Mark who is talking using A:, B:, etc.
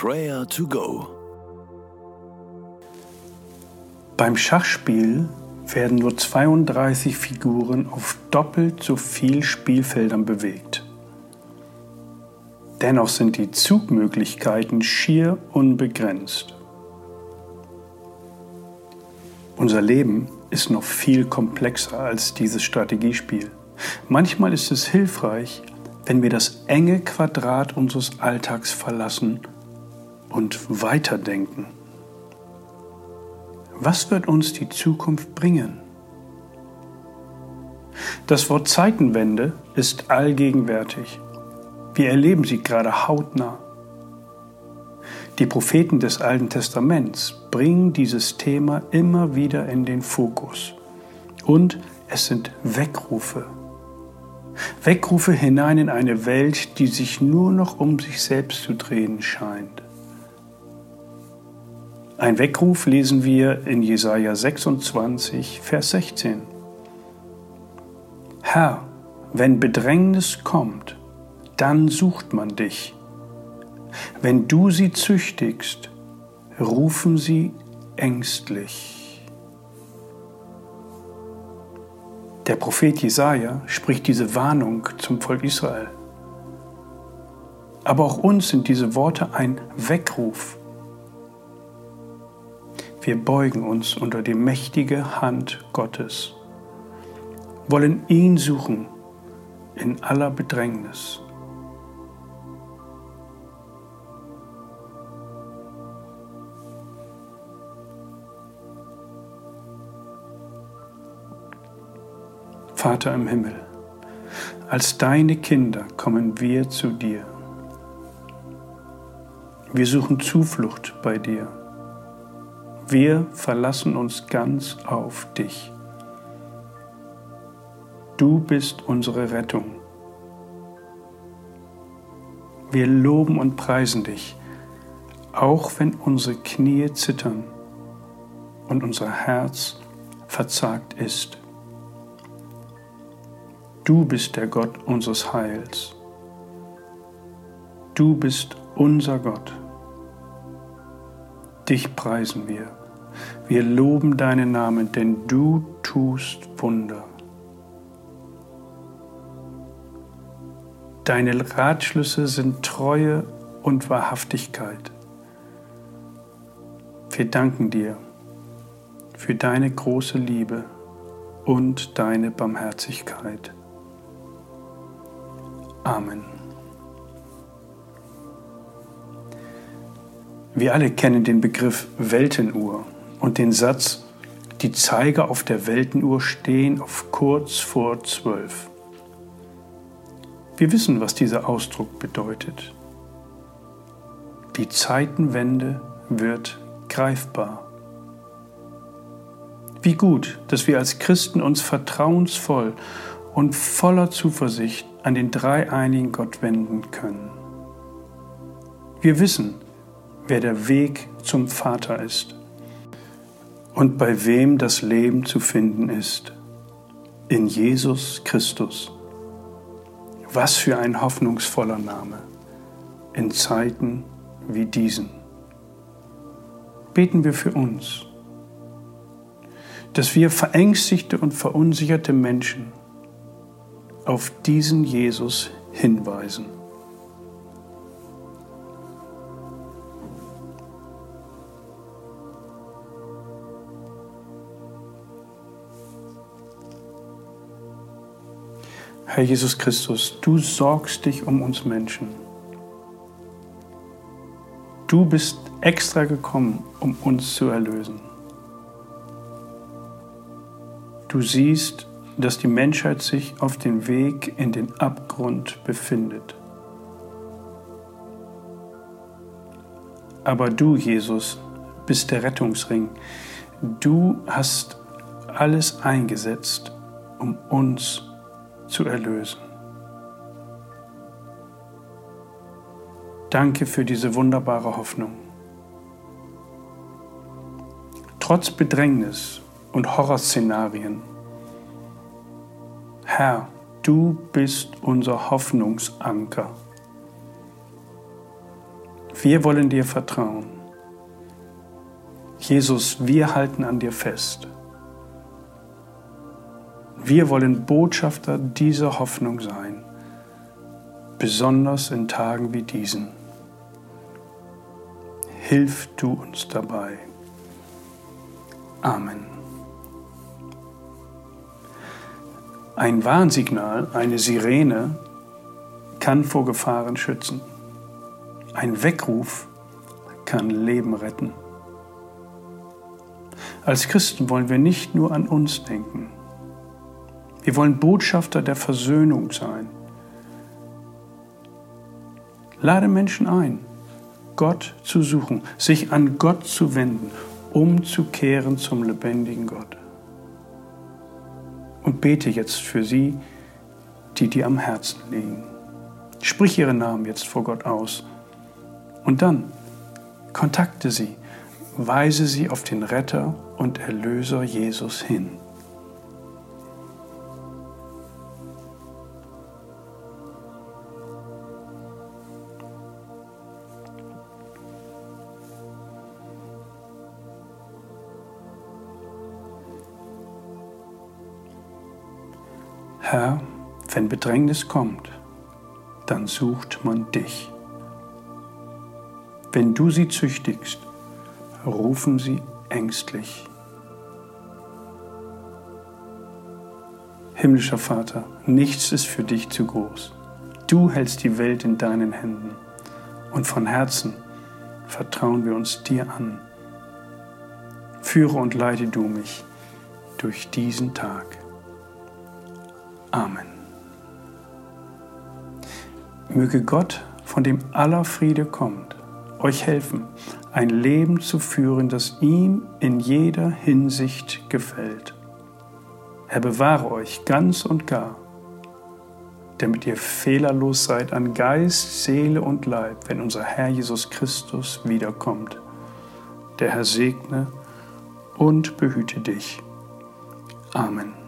A: Prayer to Go.
B: Beim Schachspiel werden nur 32 Figuren auf doppelt so viel Spielfeldern bewegt. Dennoch sind die Zugmöglichkeiten schier unbegrenzt. Unser Leben ist noch viel komplexer als dieses Strategiespiel. Manchmal ist es hilfreich, wenn wir das enge Quadrat unseres Alltags verlassen und weiterdenken. Was wird uns die Zukunft bringen? Das Wort Zeitenwende ist allgegenwärtig. Wir erleben sie gerade hautnah. Die Propheten des Alten Testaments bringen dieses Thema immer wieder in den Fokus. Und es sind Weckrufe. Weckrufe hinein in eine Welt, die sich nur noch um sich selbst zu drehen scheint. Ein Weckruf lesen wir in Jesaja 26, Vers 16. Herr, wenn Bedrängnis kommt, dann sucht man dich. Wenn du sie züchtigst, rufen sie ängstlich. Der Prophet Jesaja spricht diese Warnung zum Volk Israel. Aber auch uns sind diese Worte ein Weckruf wir beugen uns unter die mächtige Hand Gottes, wollen ihn suchen in aller Bedrängnis. Vater im Himmel, als deine Kinder kommen wir zu dir. Wir suchen Zuflucht bei dir. Wir verlassen uns ganz auf dich. Du bist unsere Rettung. Wir loben und preisen dich, auch wenn unsere Knie zittern und unser Herz verzagt ist. Du bist der Gott unseres Heils. Du bist unser Gott. Dich preisen wir. Wir loben deinen Namen, denn du tust Wunder. Deine Ratschlüsse sind Treue und Wahrhaftigkeit. Wir danken dir für deine große Liebe und deine Barmherzigkeit. Amen. Wir alle kennen den Begriff Weltenuhr und den Satz, die Zeiger auf der Weltenuhr stehen auf kurz vor zwölf. Wir wissen, was dieser Ausdruck bedeutet. Die Zeitenwende wird greifbar. Wie gut, dass wir als Christen uns vertrauensvoll und voller Zuversicht an den dreieinigen Gott wenden können. Wir wissen, wer der Weg zum Vater ist und bei wem das Leben zu finden ist. In Jesus Christus. Was für ein hoffnungsvoller Name in Zeiten wie diesen. Beten wir für uns, dass wir verängstigte und verunsicherte Menschen auf diesen Jesus hinweisen. Herr Jesus Christus, du sorgst dich um uns Menschen. Du bist extra gekommen, um uns zu erlösen. Du siehst, dass die Menschheit sich auf dem Weg in den Abgrund befindet. Aber du, Jesus, bist der Rettungsring. Du hast alles eingesetzt, um uns zu erlösen. Danke für diese wunderbare Hoffnung. Trotz Bedrängnis und Horrorszenarien, Herr, du bist unser Hoffnungsanker. Wir wollen dir vertrauen. Jesus, wir halten an dir fest. Wir wollen Botschafter dieser Hoffnung sein, besonders in Tagen wie diesen. Hilf du uns dabei. Amen. Ein Warnsignal, eine Sirene, kann vor Gefahren schützen. Ein Weckruf kann Leben retten. Als Christen wollen wir nicht nur an uns denken. Wir wollen Botschafter der Versöhnung sein. Lade Menschen ein, Gott zu suchen, sich an Gott zu wenden, umzukehren zum lebendigen Gott und bete jetzt für sie, die dir am Herzen liegen. Sprich ihren Namen jetzt vor Gott aus. Und dann kontakte sie, weise sie auf den Retter und Erlöser Jesus hin. Herr, wenn Bedrängnis kommt, dann sucht man dich. Wenn du sie züchtigst, rufen sie ängstlich. Himmlischer Vater, nichts ist für dich zu groß. Du hältst die Welt in deinen Händen und von Herzen vertrauen wir uns dir an. Führe und leite du mich durch diesen Tag. Amen. Möge Gott, von dem aller Friede kommt, euch helfen, ein Leben zu führen, das ihm in jeder Hinsicht gefällt. Er bewahre euch ganz und gar, damit ihr fehlerlos seid an Geist, Seele und Leib, wenn unser Herr Jesus Christus wiederkommt. Der Herr segne und behüte dich. Amen.